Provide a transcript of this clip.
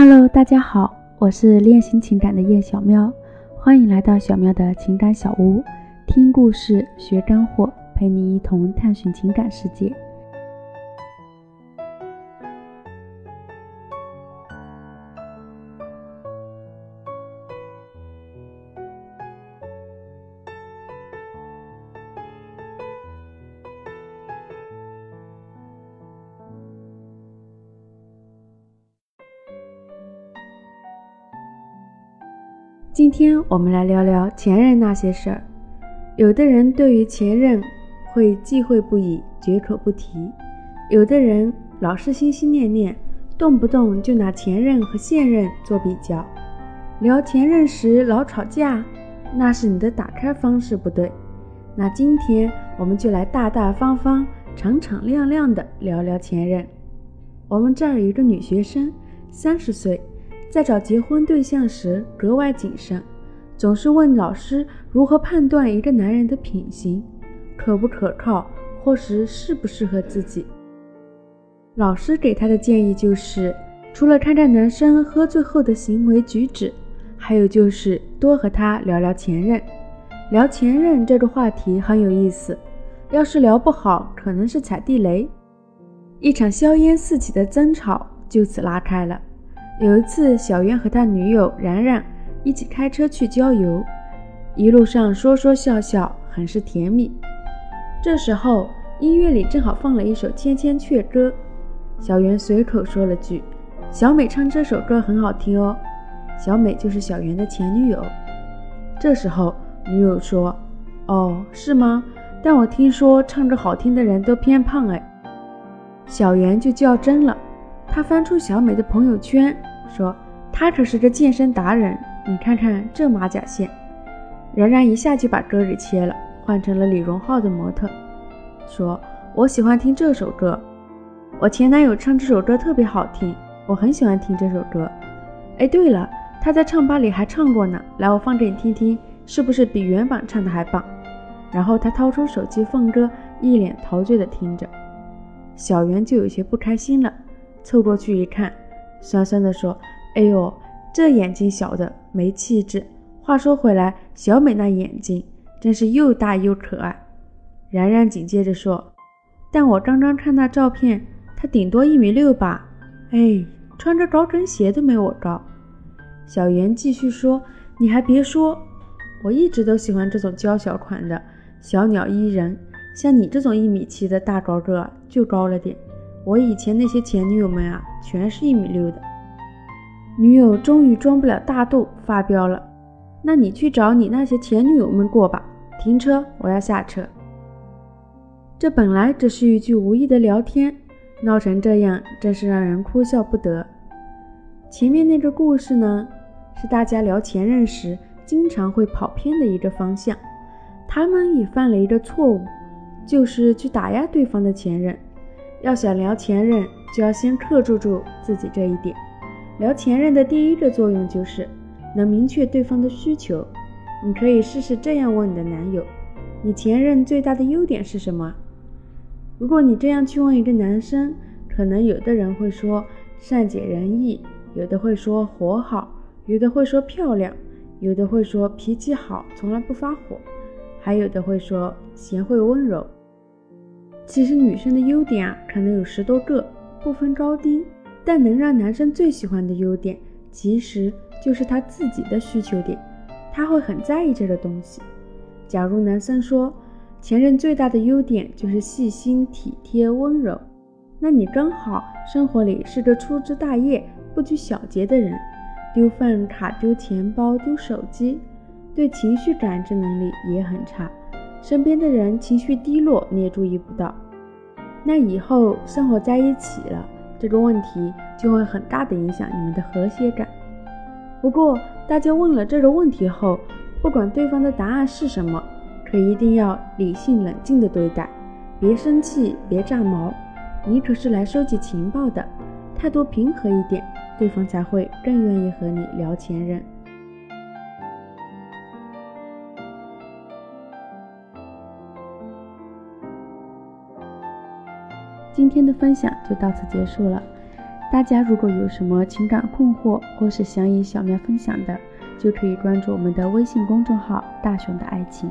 Hello，大家好，我是恋心情感的叶小喵，欢迎来到小喵的情感小屋，听故事学干货，陪你一同探寻情感世界。今天我们来聊聊前任那些事儿。有的人对于前任会忌讳不已，绝口不提；有的人老是心心念念，动不动就拿前任和现任做比较。聊前任时老吵架，那是你的打开方式不对。那今天我们就来大大方方、敞敞亮亮的聊聊前任。我们这儿有一个女学生，三十岁。在找结婚对象时格外谨慎，总是问老师如何判断一个男人的品行可不可靠，或是适不适合自己。老师给他的建议就是，除了看看男生喝醉后的行为举止，还有就是多和他聊聊前任。聊前任这个话题很有意思，要是聊不好，可能是踩地雷，一场硝烟四起的争吵就此拉开了。有一次，小袁和他女友然然一起开车去郊游，一路上说说笑笑，很是甜蜜。这时候，音乐里正好放了一首《千千阙歌》，小袁随口说了句：“小美唱这首歌很好听哦。”小美就是小袁的前女友。这时候，女友说：“哦，是吗？但我听说唱着好听的人都偏胖哎。”小袁就较真了，他翻出小美的朋友圈。说他可是个健身达人，你看看这马甲线。然然一下就把歌给切了，换成了李荣浩的模特。说我喜欢听这首歌，我前男友唱这首歌特别好听，我很喜欢听这首歌。哎，对了，他在唱吧里还唱过呢，来我放给你听听，是不是比原版唱的还棒？然后他掏出手机放歌，一脸陶醉的听着。小袁就有些不开心了，凑过去一看。酸酸地说：“哎呦，这眼睛小的没气质。话说回来，小美那眼睛真是又大又可爱。”然然紧接着说：“但我刚刚看那照片，她顶多一米六吧？哎，穿着高跟鞋都没我高。”小圆继续说：“你还别说，我一直都喜欢这种娇小款的小鸟依人，像你这种一米七的大高个就高了点。”我以前那些前女友们啊，全是一米六的。女友终于装不了大度，发飙了。那你去找你那些前女友们过吧。停车，我要下车。这本来只是一句无意的聊天，闹成这样，真是让人哭笑不得。前面那个故事呢，是大家聊前任时经常会跑偏的一个方向。他们也犯了一个错误，就是去打压对方的前任。要想聊前任，就要先克制住自己这一点。聊前任的第一个作用就是能明确对方的需求。你可以试试这样问你的男友：“你前任最大的优点是什么？”如果你这样去问一个男生，可能有的人会说善解人意，有的会说活好，有的会说漂亮，有的会说脾气好，从来不发火，还有的会说贤惠温柔。其实女生的优点啊，可能有十多个，不分高低。但能让男生最喜欢的优点，其实就是他自己的需求点，他会很在意这个东西。假如男生说前任最大的优点就是细心、体贴、温柔，那你刚好生活里是个粗枝大叶、不拘小节的人，丢饭卡、丢钱包、丢手机，对情绪感知能力也很差。身边的人情绪低落，你也注意不到，那以后生活在一起了，这个问题就会很大的影响你们的和谐感。不过，大家问了这个问题后，不管对方的答案是什么，可一定要理性冷静的对待，别生气，别炸毛。你可是来收集情报的，态度平和一点，对方才会更愿意和你聊前任。今天的分享就到此结束了。大家如果有什么情感困惑，或是想与小喵分享的，就可以关注我们的微信公众号“大熊的爱情”。